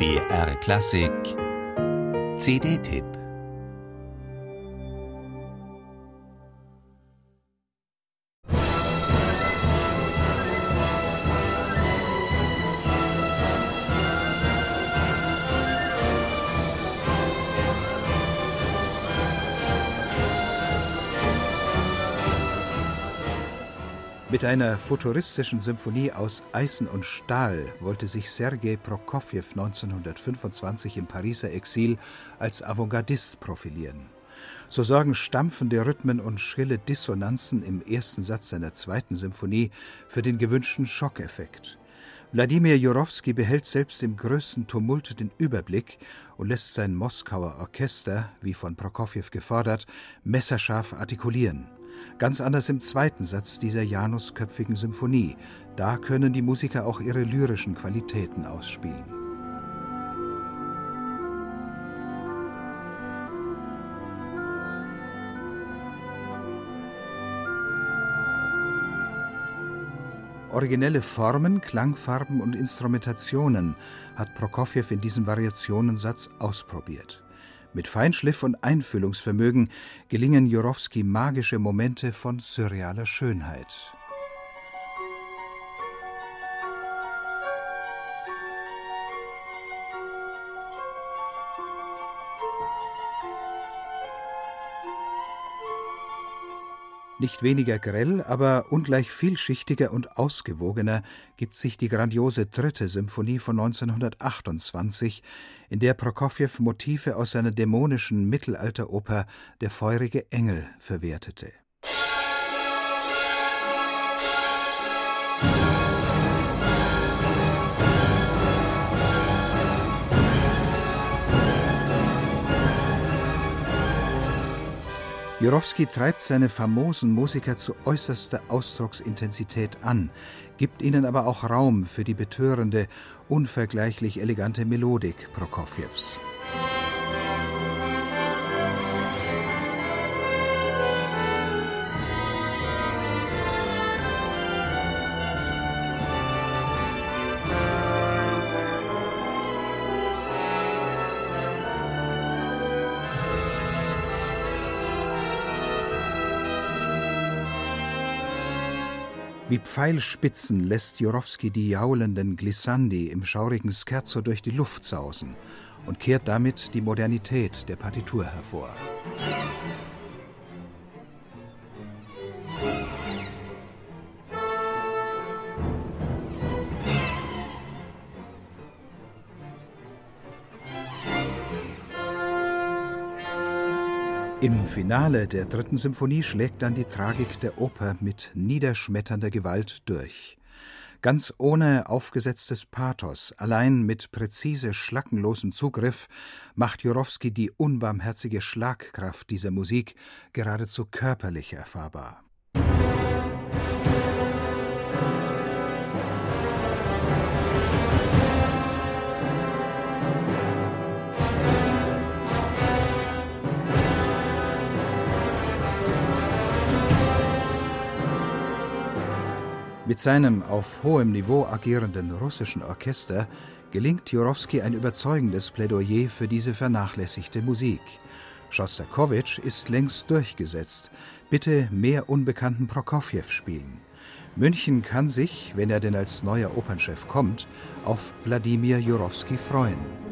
BR Klassik. CD-Tipp Mit einer futuristischen Symphonie aus Eisen und Stahl wollte sich Sergei Prokofjew 1925 im Pariser Exil als Avantgardist profilieren. So sorgen stampfende Rhythmen und schrille Dissonanzen im ersten Satz seiner zweiten Symphonie für den gewünschten Schockeffekt. Wladimir Jurowski behält selbst im größten Tumult den Überblick und lässt sein Moskauer Orchester, wie von Prokofjew gefordert, messerscharf artikulieren. Ganz anders im zweiten Satz dieser janusköpfigen Symphonie. Da können die Musiker auch ihre lyrischen Qualitäten ausspielen. Originelle Formen, Klangfarben und Instrumentationen hat Prokofjew in diesem Variationensatz ausprobiert. Mit Feinschliff und Einfühlungsvermögen gelingen Jurowski magische Momente von surrealer Schönheit. Nicht weniger grell, aber ungleich vielschichtiger und ausgewogener gibt sich die grandiose dritte Symphonie von 1928, in der Prokofjew Motive aus seiner dämonischen Mittelalteroper Der feurige Engel verwertete. Jurowski treibt seine famosen Musiker zu äußerster Ausdrucksintensität an, gibt ihnen aber auch Raum für die betörende, unvergleichlich elegante Melodik Prokofjews. Wie Pfeilspitzen lässt Jurowski die jaulenden Glissandi im schaurigen Scherzo durch die Luft sausen und kehrt damit die Modernität der Partitur hervor. Im Finale der dritten Symphonie schlägt dann die Tragik der Oper mit niederschmetternder Gewalt durch. Ganz ohne aufgesetztes Pathos, allein mit präzise schlackenlosem Zugriff, macht Jurowski die unbarmherzige Schlagkraft dieser Musik geradezu körperlich erfahrbar. Mit seinem auf hohem Niveau agierenden russischen Orchester gelingt Jurowski ein überzeugendes Plädoyer für diese vernachlässigte Musik. Schostakowitsch ist längst durchgesetzt. Bitte mehr unbekannten Prokofjew spielen. München kann sich, wenn er denn als neuer Opernchef kommt, auf Wladimir Jurowski freuen.